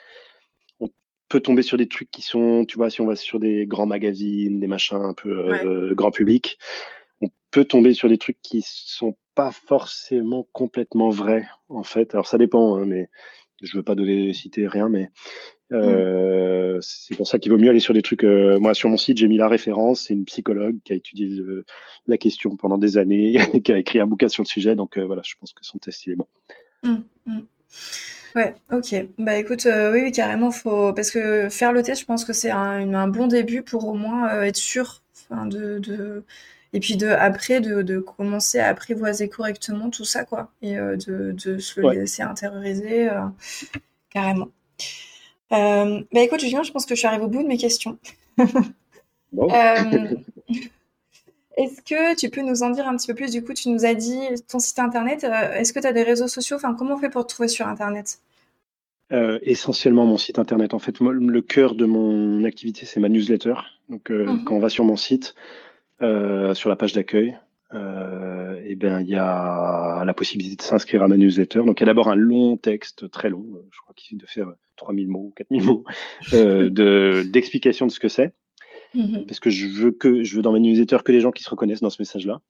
On peut tomber sur des trucs qui sont, tu vois, si on va sur des grands magazines, des machins un peu ouais. grand public, on peut tomber sur des trucs qui sont pas forcément complètement vrais, en fait. Alors, ça dépend, hein, mais je veux pas donner, citer rien, mais euh, mm. c'est pour ça qu'il vaut mieux aller sur des trucs. Euh, moi, sur mon site, j'ai mis la référence. C'est une psychologue qui a étudié euh, la question pendant des années, qui a écrit un bouquin sur le sujet. Donc euh, voilà, je pense que son test il est bon. Mm, mm. Ouais, ok. Bah écoute, euh, oui, oui, carrément, faut parce que faire le test, je pense que c'est un, un, bon début pour au moins être sûr de, de et puis de après de, commencer à apprivoiser correctement tout ça quoi et de, de, se le laisser intérioriser carrément. bah écoute Julien, je pense que je suis arrivée au bout de mes questions. Bon. Est-ce que tu peux nous en dire un petit peu plus? Du coup, tu nous as dit ton site internet. Euh, est-ce que tu as des réseaux sociaux? Enfin, comment on fait pour te trouver sur internet? Euh, Essentiellement mon site internet. En fait, le cœur de mon activité, c'est ma newsletter. Donc, euh, mhm. quand on va sur mon site, sur la page d'accueil, eh ben, il y a la possibilité de s'inscrire à ma newsletter. Donc, il y a d'abord un long texte, très long, je crois qu'il suffit de faire 3000 mots, 4000 mots, d'explication de ce que c'est. Mmh parce que je veux que je veux dans mes newsletters que les gens qui se reconnaissent dans ce message-là.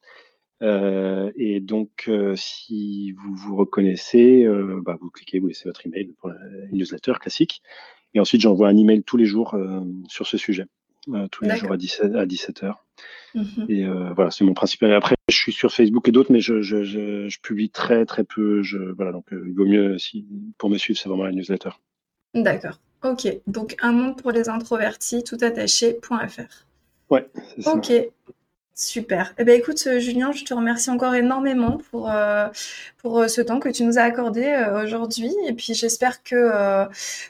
Euh, et donc, euh, si vous vous reconnaissez, euh, bah, vous cliquez, vous laissez votre email pour la newsletter classique. Et ensuite, j'envoie un email tous les jours sur ce sujet, tous les jours à 17, à 17 heures. Mmh et voilà, c'est mon principal. Après, je suis sur Facebook et d'autres, mais je, je, je, je, publie très très peu. Je, voilà, donc il vaut mieux si pour me suivre, c'est vraiment la newsletter. D'accord. Ok, donc un monde pour les introvertis, tout attaché.fr. Ouais, c'est ça. Ok, super. Eh bien, écoute, euh, Julien, je te remercie encore énormément pour, euh, pour euh, ce temps que tu nous as accordé aujourd'hui. Et puis, j'espère que,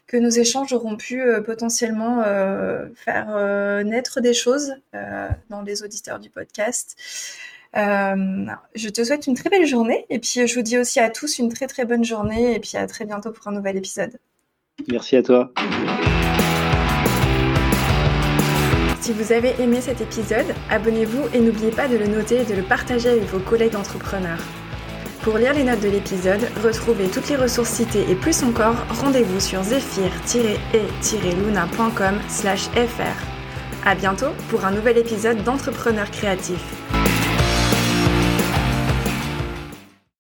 que nos échanges auront pu potentiellement faire naître des choses dans les auditeurs du podcast. je te souhaite une très belle journée et puis je vous dis aussi à tous une très très bonne journée et puis à très bientôt pour un nouvel épisode. Merci à toi. Si vous avez aimé cet épisode, abonnez-vous et n'oubliez pas de le noter et de le partager avec vos collègues d'entrepreneurs. Pour lire les notes de l'épisode, retrouvez toutes les ressources citées et plus encore, rendez-vous sur zephyr-e-luna.com fr. À bientôt pour un nouvel épisode d'Entrepreneurs créatifs.